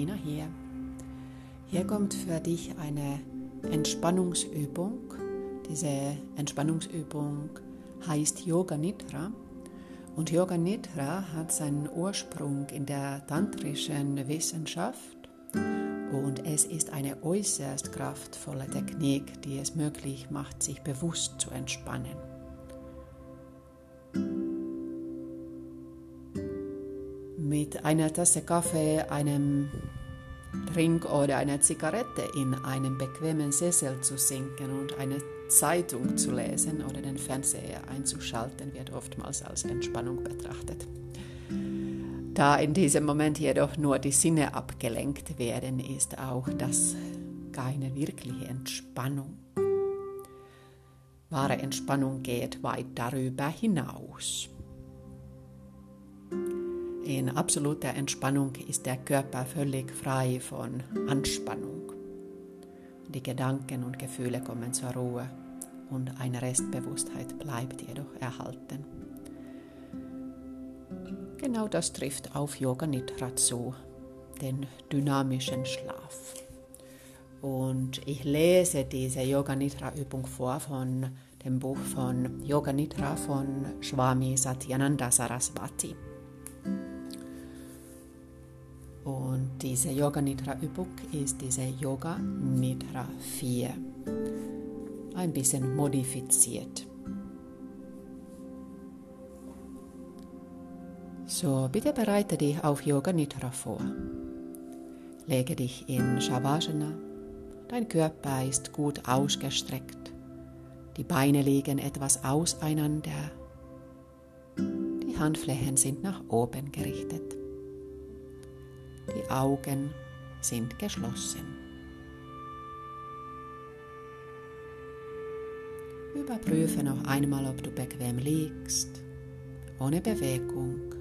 Bettina hier. Hier kommt für dich eine Entspannungsübung. Diese Entspannungsübung heißt Yoga Nidra. Und Yoga Nidra hat seinen Ursprung in der tantrischen Wissenschaft und es ist eine äußerst kraftvolle Technik, die es möglich macht, sich bewusst zu entspannen. Mit einer Tasse Kaffee, einem Trink oder einer Zigarette in einem bequemen Sessel zu sinken und eine Zeitung zu lesen oder den Fernseher einzuschalten, wird oftmals als Entspannung betrachtet. Da in diesem Moment jedoch nur die Sinne abgelenkt werden, ist auch das keine wirkliche Entspannung. Wahre Entspannung geht weit darüber hinaus. In absoluter Entspannung ist der Körper völlig frei von Anspannung. Die Gedanken und Gefühle kommen zur Ruhe und eine Restbewusstheit bleibt jedoch erhalten. Genau das trifft auf Yoga Nidra zu, den dynamischen Schlaf. Und ich lese diese Yoga Nidra Übung vor von dem Buch von Yoga Nidra von Swami Satyananda Saraswati. Und diese Yoga Nidra Übung ist diese Yoga Nidra 4. Ein bisschen modifiziert. So, bitte bereite dich auf Yoga Nidra vor. Lege dich in Shavasana. Dein Körper ist gut ausgestreckt. Die Beine liegen etwas auseinander. Die Handflächen sind nach oben gerichtet. Die Augen sind geschlossen. Überprüfe noch einmal, ob du bequem liegst, ohne Bewegung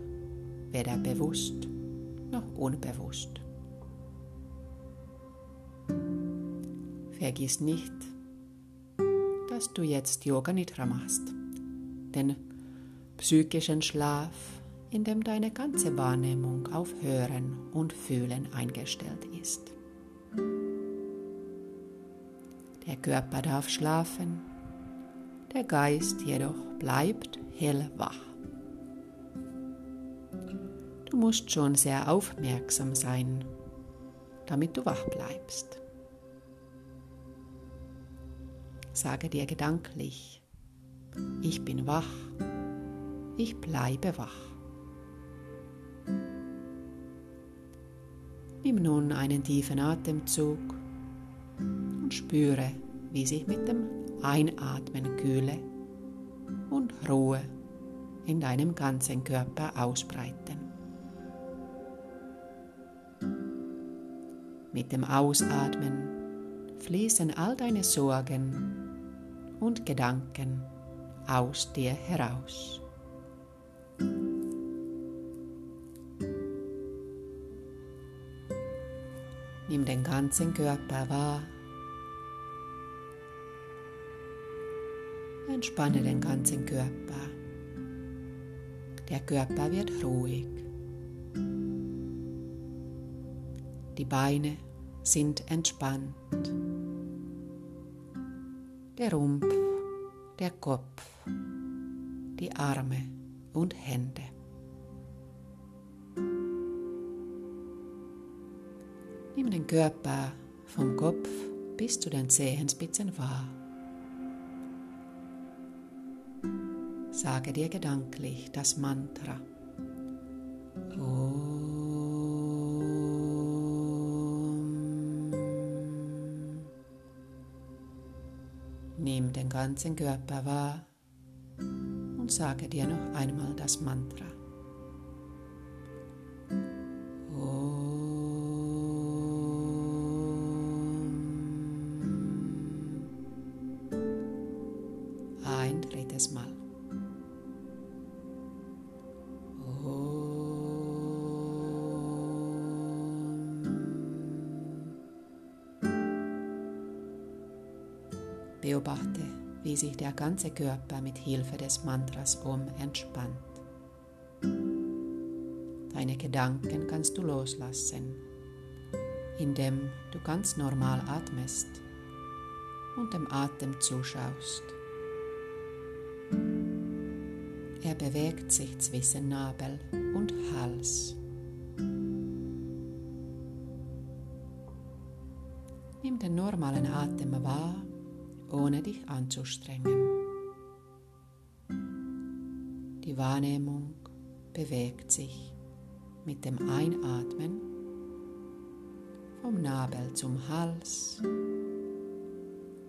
weder bewusst noch unbewusst. Vergiss nicht, dass du jetzt Yoga Nidra machst, den psychischen Schlaf, in dem deine ganze Wahrnehmung auf Hören und Fühlen eingestellt ist. Der Körper darf schlafen, der Geist jedoch bleibt hellwach. Du musst schon sehr aufmerksam sein, damit du wach bleibst. Sage dir gedanklich, ich bin wach, ich bleibe wach. Nimm nun einen tiefen Atemzug und spüre, wie sich mit dem Einatmen Kühle und Ruhe in deinem ganzen Körper ausbreiten. Mit dem Ausatmen fließen all deine Sorgen und Gedanken aus dir heraus. Nimm den ganzen Körper wahr. Entspanne den ganzen Körper. Der Körper wird ruhig. Die Beine sind entspannt. Der Rumpf, der Kopf, die Arme und Hände. Nimm den Körper vom Kopf bis zu den Zehenspitzen wahr. Sage dir gedanklich das Mantra. Oh. Nimm den ganzen Körper wahr und sage dir noch einmal das Mantra. Drittes Mal. Beobachte, wie sich der ganze Körper mit Hilfe des Mantras Om entspannt. Deine Gedanken kannst du loslassen indem du ganz normal atmest und dem Atem zuschaust. Er bewegt sich zwischen Nabel und Hals. Nimm den normalen Atem wahr, ohne dich anzustrengen. Die Wahrnehmung bewegt sich mit dem Einatmen vom Nabel zum Hals,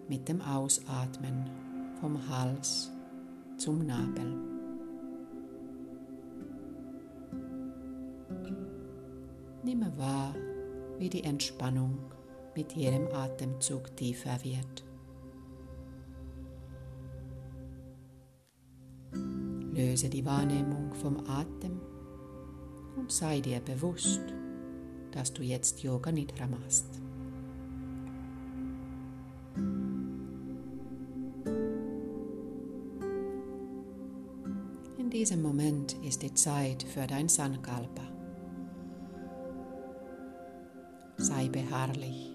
mit dem Ausatmen vom Hals zum Nabel. Nimm wahr, wie die Entspannung mit jedem Atemzug tiefer wird. Löse die Wahrnehmung vom Atem und sei dir bewusst, dass du jetzt Yoga Nidra machst. In diesem Moment ist die Zeit für dein Sankalpa. Sei beharrlich.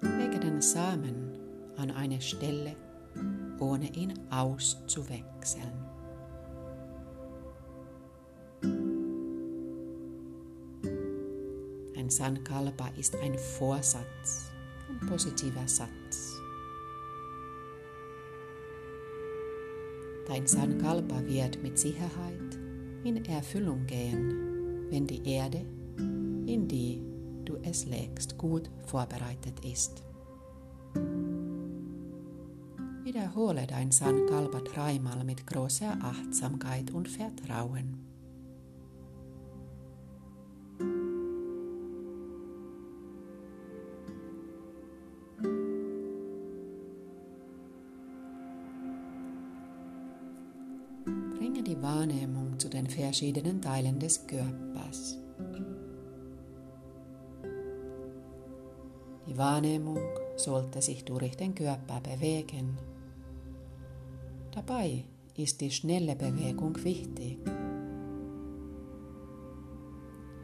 Lege den Samen an eine Stelle, ohne ihn auszuwechseln. Ein Sankalpa ist ein Vorsatz, ein positiver Satz. Dein Sankalpa wird mit Sicherheit in Erfüllung gehen, wenn die Erde, in die du es legst, gut vorbereitet ist. Wiederhole dein Sankalpa dreimal mit großer Achtsamkeit und Vertrauen. die Wahrnehmung zu den verschiedenen Teilen des Körpers. Die Wahrnehmung sollte sich durch den Körper bewegen. Dabei ist die schnelle Bewegung wichtig.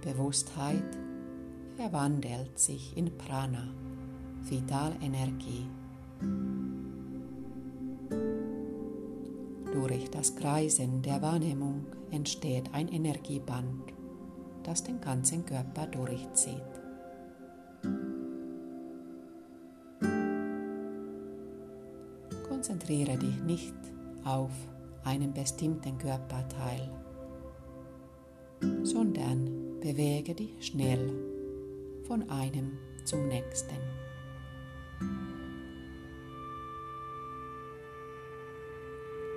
Bewusstheit verwandelt sich in Prana, Vitalenergie. Durch das Kreisen der Wahrnehmung entsteht ein Energieband, das den ganzen Körper durchzieht. Konzentriere dich nicht auf einen bestimmten Körperteil, sondern bewege dich schnell von einem zum nächsten.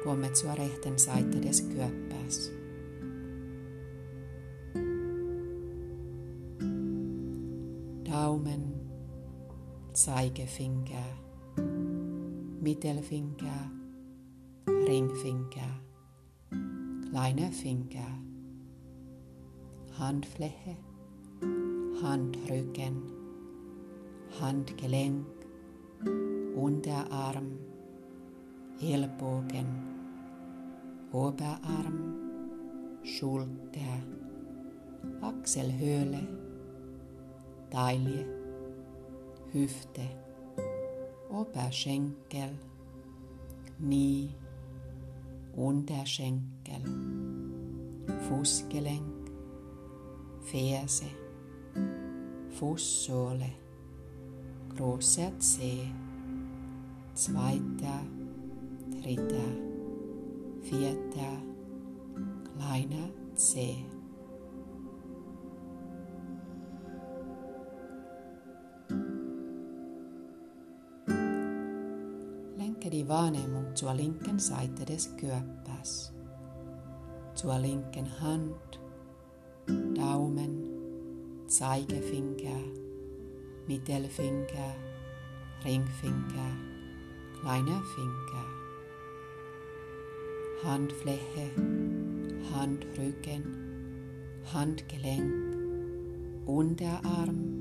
Komme zur rechten Seite des Körpers. Daumen, Zeigefinger, Mittelfinger, Ringfinger, kleiner Finger, Handfläche, Handrücken, Handgelenk, Unterarm, Ellbogen, Oberarm, Schulter, Achselhöhle, Taille, Hüfte, Oberschenkel, Knie, Unterschenkel, Fußgelenk, Ferse, Fußsohle, großer Zeh, zweiter, dritter, vierter. Kleiner Zeh. Die Wahrnehmung. Zur linken Seite des Körpers, zur linken Hand, Daumen, Zeigefinger, Mittelfinger, Ringfinger, kleiner Finger. Handfläche, Handrücken, Handgelenk, Unterarm,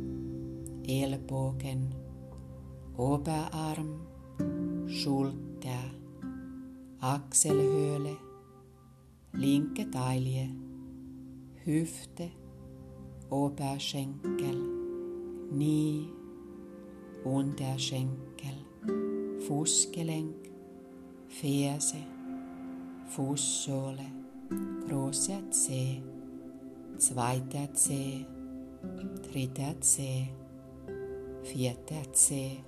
Ellbogen, Oberarm, Schulter, Achselhöhle, linke Taille, Hüfte, Oberschenkel, Knie, Unterschenkel, Fußgelenk, Ferse, Fußsohle, großer Zeh, zweiter Zeh, dritter Zeh, vierter Zeh,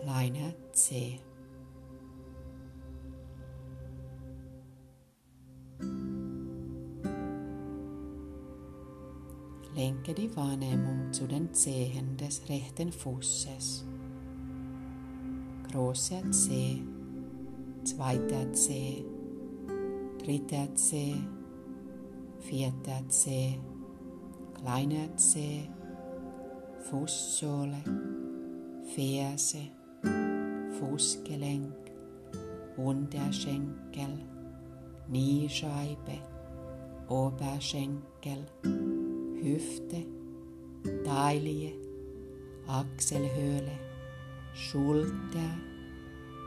kleiner Zeh. Lenke die Wahrnehmung zu den Zehen des rechten Fußes. Großer Zeh, zweiter Zeh, dritter Zeh, vierter Zeh, kleiner Zeh, Fußsohle, Ferse, Fußgelenk, Unterschenkel, Kniescheibe, Oberschenkel, Hüfte, Taille, Achselhöhle, Schulter,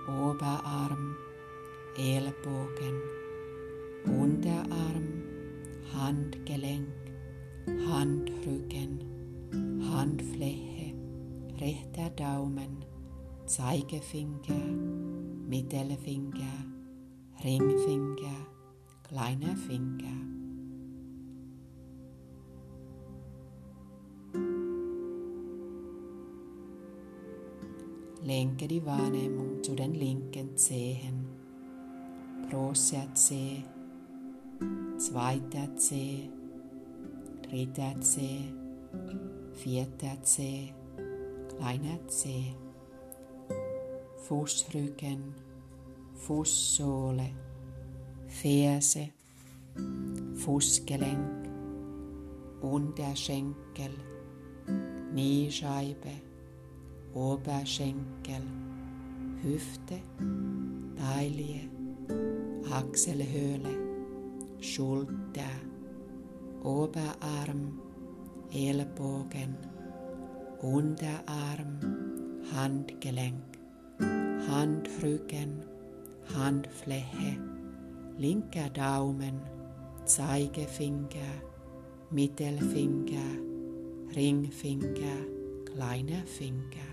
Oberarm, Ellbogen, Unterarm, Handgelenk, Handrücken, Handfläche, rechter Daumen, Zeigefinger, Mittelfinger, Ringfinger, kleiner Finger. Lenke die Wahrnehmung zu den linken Zehen. Großer Zeh, zweiter Zeh, dritter Zeh, vierter Zeh, kleiner Zeh. Fußrücken, Fußsohle, Ferse, Fußgelenk, Unterschenkel, Kniescheibe, Oberschenkel, Hüfte, Taille, Achselhöhle, Schulter, Oberarm, Ellbogen, Unterarm, Handgelenk, Handrücken, Handfläche, linker Daumen, Zeigefinger, Mittelfinger, Ringfinger, kleiner Finger.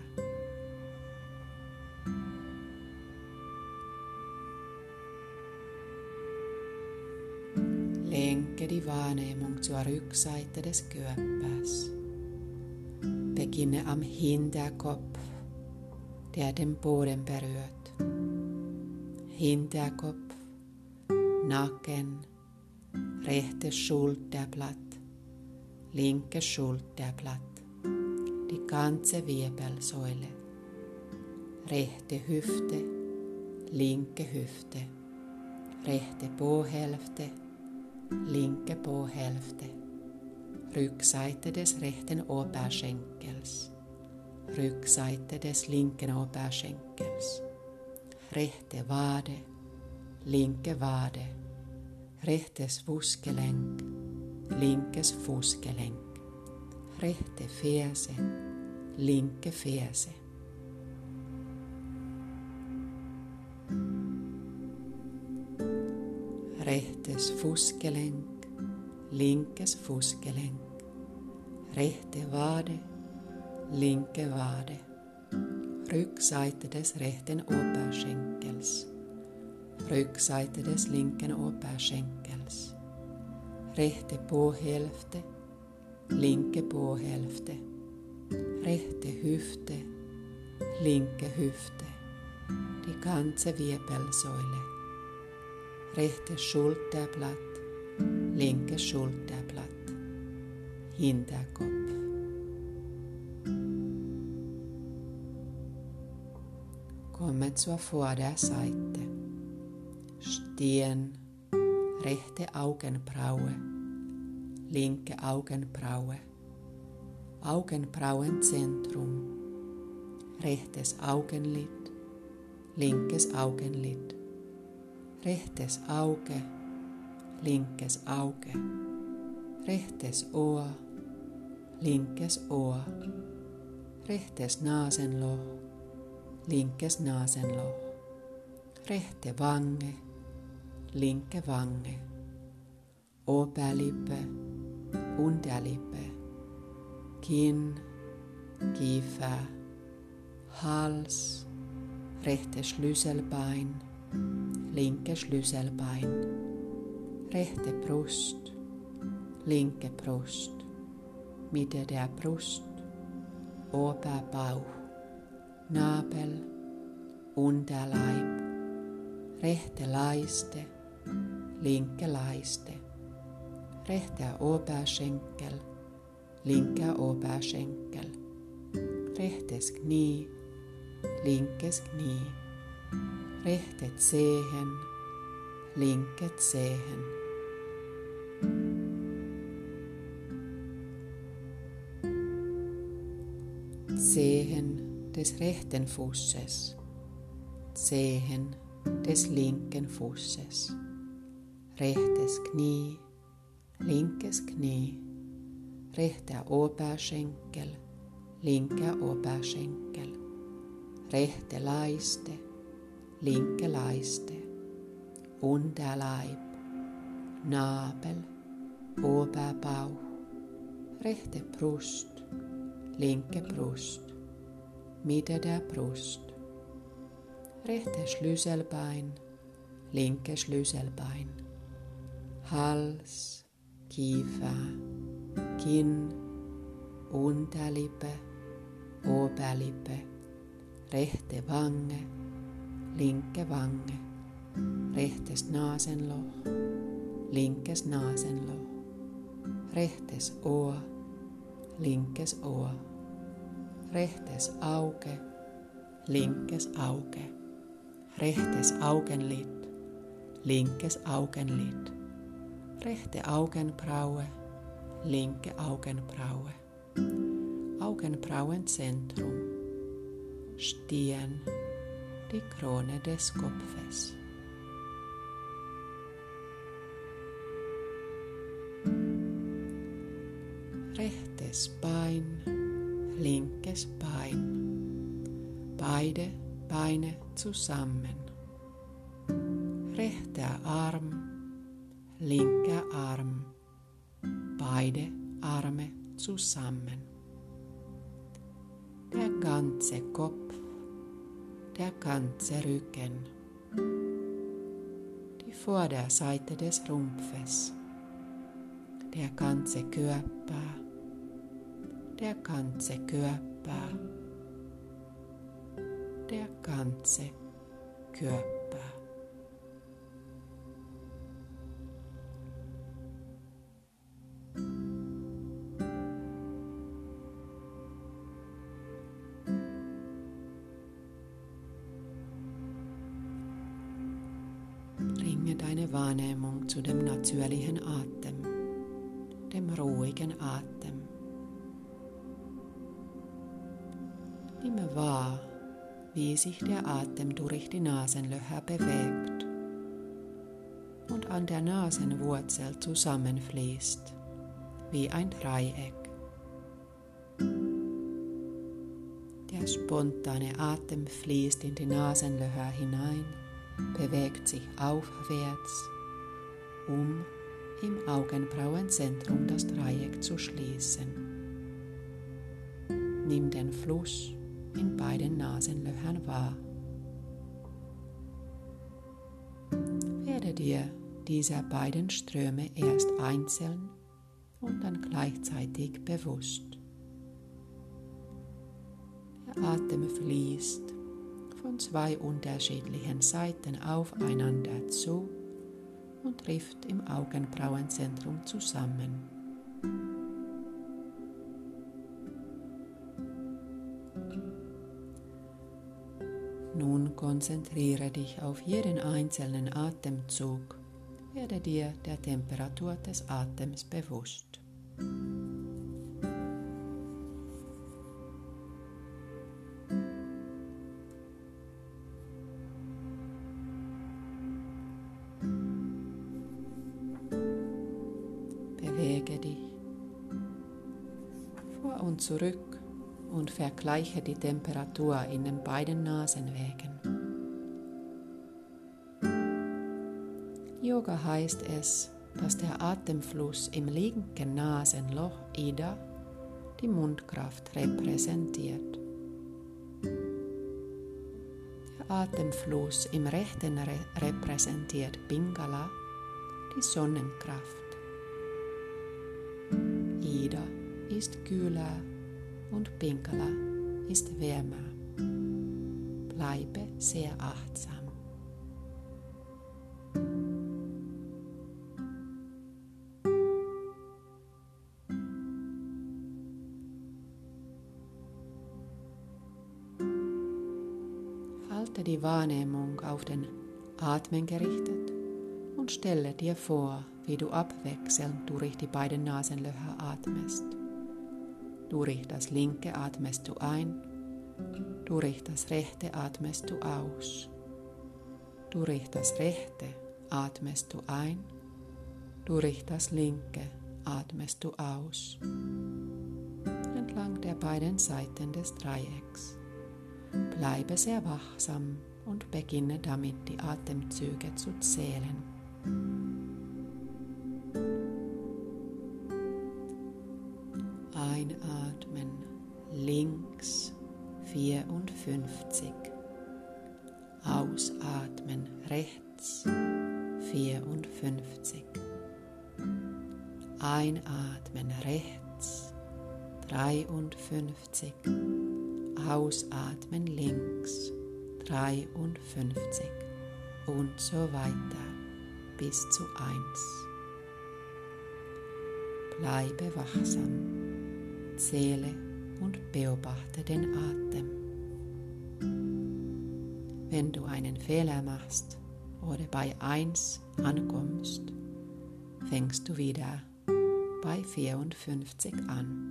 Lenke die Wahrnehmung zur Rückseite des Körpers. Beginne am Hinterkopf, der den Boden berührt. Hinterkopf, Nacken, rechte Schulterblatt, linke Schulterblatt, die ganze Wirbelsäule, rechte Hüfte, linke Hüfte, rechte Bohälfte, linke Bohälfte, Rückseite des rechten Oberschenkels, Rückseite des linken Oberschenkels, rechte Wade, linke Wade, rechtes Fußgelenk, linkes Fußgelenk, rechte Ferse, linke Ferse. rechtes Fußgelenk, linkes Fußgelenk, rechte Wade, linke Wade, Rückseite des rechten Oberschenkels, Rückseite des linken Oberschenkels, rechte Po-Hälfte, linke Po-Hälfte, rechte Hüfte, linke Hüfte, die ganze Wirbelsäule. Rechtes Schulterblatt, linkes Schulterblatt, Hinterkopf. Komme zur Vorderseite. Stirn, rechte Augenbraue, linke Augenbraue, Augenbrauenzentrum, rechtes Augenlid, linkes Augenlid rechtes Auge, linkes Auge, rechtes Ohr, linkes Ohr, rechtes Nasenloch, linkes Nasenloch, rechte Wange, linke Wange, Oberlippe, Unterlippe, Kinn, Kiefer, Hals, rechte Schlüsselbein, linke Schlüsselbein, rechte Brust, linke Brust, Mitte der Brust, Oberbauch, Nabel, Unterleib, rechte Leiste, linke Leiste, rechter Oberschenkel, linker Oberschenkel, rechtes Knie, linkes Knie, rechte Zehen, linke Zehen. Des rechten Fußes, Zehen des linken Fußes, rechtes Knie, linkes Knie, rechter Oberschenkel, linker Oberschenkel, rechte Leiste, linke Leiste, Unterleib, Nabel, Oberbauch, rechte Brust, linke Brust, Mitte der Brust, rechte Schlüsselbein, linke Schlüsselbein, Hals, Kiefer, Kinn, Unterlippe, Oberlippe, rechte Wange, linke Wange, rechtes Nasenloch, linkes Nasenloch, rechtes Ohr, linkes Ohr, rechtes Auge, linkes Auge, rechtes Augenlid, linkes Augenlid, rechte Augenbraue, linke Augenbraue, Augenbrauenzentrum, Stirn, die Krone des Kopfes. Beide Beine zusammen. Rechter Arm, linker Arm, beide Arme zusammen. Der ganze Kopf, der ganze Rücken, die Vorderseite des Rumpfes, der ganze Körper, der ganze Körper, der ganze Körper. Sich der Atem durch die Nasenlöcher bewegt und an der Nasenwurzel zusammenfließt, wie ein Dreieck. Der spontane Atem fließt in die Nasenlöcher hinein bewegt sich aufwärts, um im Augenbrauenzentrum das Dreieck zu schließen. Nimm den Fluss in beiden Nasenlöchern wahr. Werde dir dieser beiden Ströme erst einzeln und dann gleichzeitig bewusst. Der Atem fließt von zwei unterschiedlichen Seiten aufeinander zu und trifft im Augenbrauenzentrum zusammen. Nun konzentriere dich auf jeden einzelnen Atemzug, werde dir der Temperatur des Atems bewusst. Bewege dich. Vor und zurück und vergleiche die Temperatur in den beiden Nasenwegen. Yoga heißt es, dass der Atemfluss im linken Nasenloch Ida die Mundkraft repräsentiert. Der Atemfluss im rechten Re repräsentiert Pingala, die Sonnenkraft. Ida ist kühler und Pingala ist wärmer. Bleibe sehr achtsam. Halte die Wahrnehmung auf den Atmen gerichtet und stelle dir vor, wie du abwechselnd durch die beiden Nasenlöcher atmest. Durch das linke atmest du ein, durch das rechte atmest du aus. Durch das rechte atmest du ein, durch das linke atmest du aus. Entlang der beiden Seiten des Dreiecks. Bleibe sehr wachsam und beginne damit die Atemzüge zu zählen. Einatmen links 54. Ausatmen rechts 54. Einatmen rechts 53. Ausatmen links 53 und so weiter bis zu 1. Bleibe wachsam, zähle und beobachte den Atem. Wenn du einen Fehler machst oder bei 1 ankommst, fängst du wieder bei 54 an.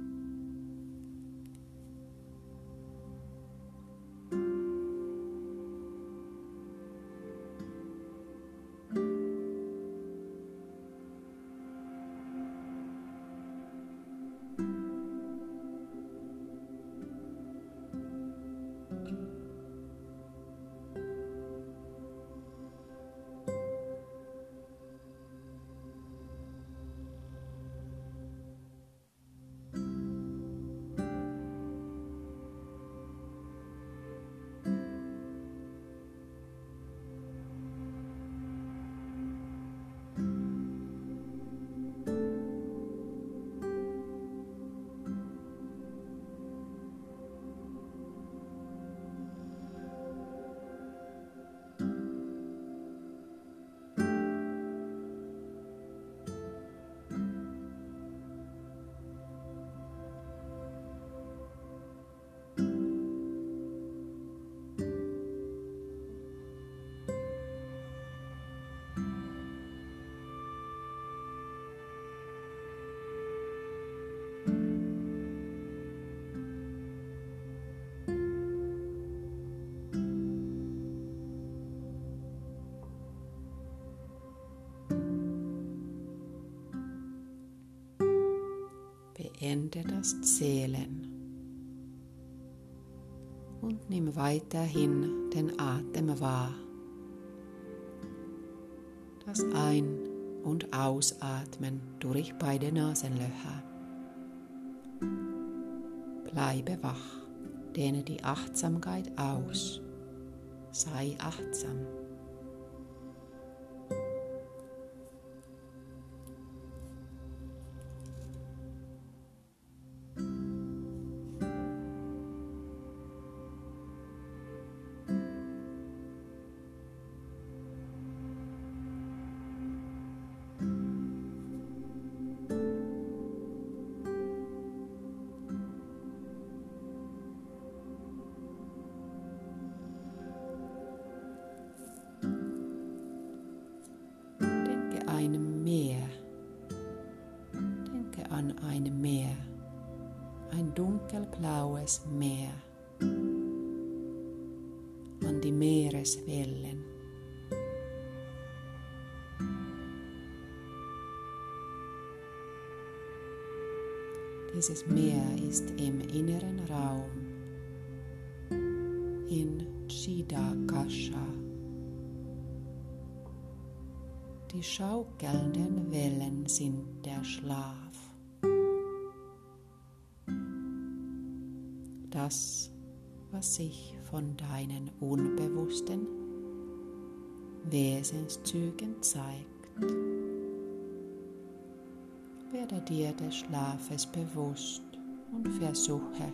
Beende das Zählen und nimm weiterhin den Atem wahr. Das Ein- und Ausatmen durch beide Nasenlöcher. Bleibe wach, dehne die Achtsamkeit aus. Sei achtsam. Dunkelblaues Meer, an die Meereswellen. Dieses Meer ist im inneren Raum in Chidakasha. Die schaukelnden Wellen sind der Schlaf. Das, was sich von deinen unbewussten Wesenszügen zeigt. Werde dir des Schlafes bewusst und versuche,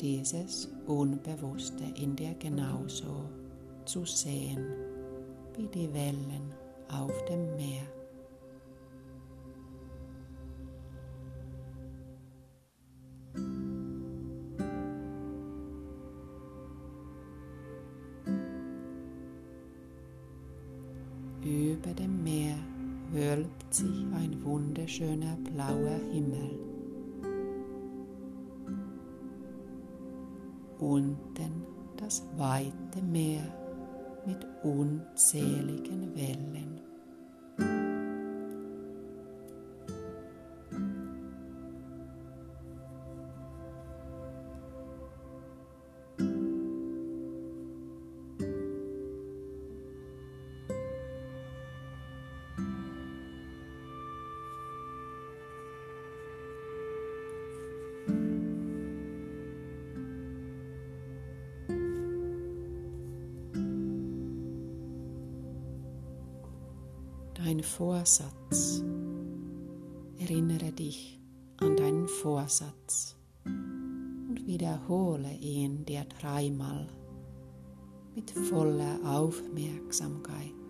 dieses Unbewusste in dir genauso zu sehen wie die Wellen auf dem Meer. Vorsatz. Erinnere dich an deinen Vorsatz und wiederhole ihn dir dreimal mit voller Aufmerksamkeit.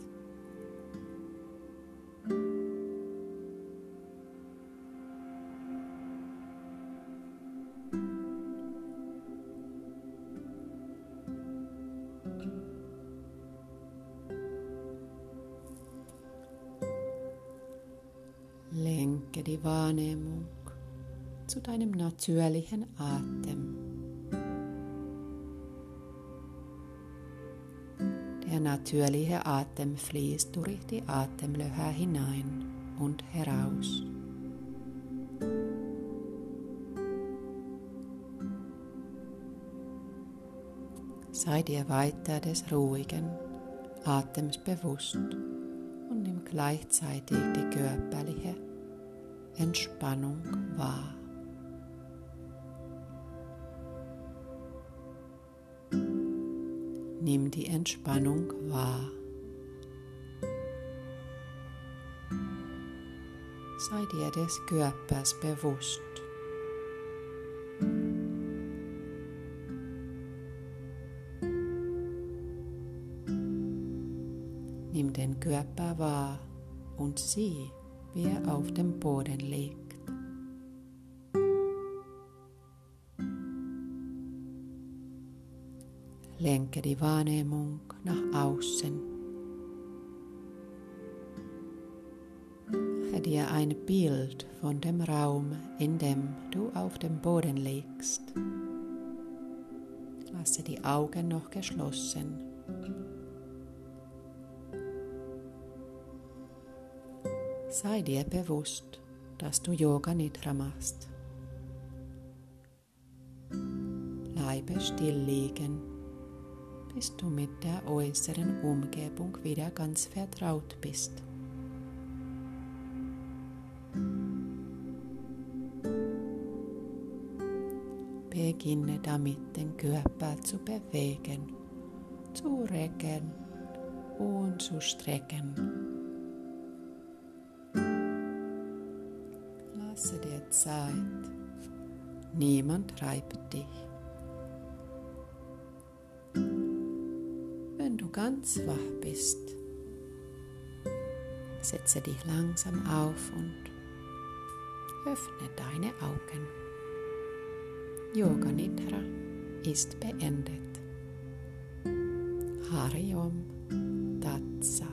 Lenke die Wahrnehmung zu deinem natürlichen Atem. Der natürliche Atem fließt durch die Atemlöcher hinein und heraus. Sei dir weiter des ruhigen Atems bewusst und nimm gleichzeitig die körperliche Entspannung wahr. Nimm die Entspannung wahr. Sei dir des Körpers bewusst. Nimm den Körper wahr und sieh, wie er auf dem Boden liegt. Lenke die Wahrnehmung nach außen. Mache dir ein Bild von dem Raum, in dem du auf dem Boden liegst. Lasse die Augen noch geschlossen. Sei dir bewusst, dass du Yoga Nidra machst. Bleibe still liegen, bis du mit der äußeren Umgebung wieder ganz vertraut bist. Beginne damit, den Körper zu bewegen, zu recken und zu strecken. Zeit. Niemand treibt dich. Wenn du ganz wach bist, setze dich langsam auf und öffne deine Augen. Yoga Nidra ist beendet. Hariom Tat Sat.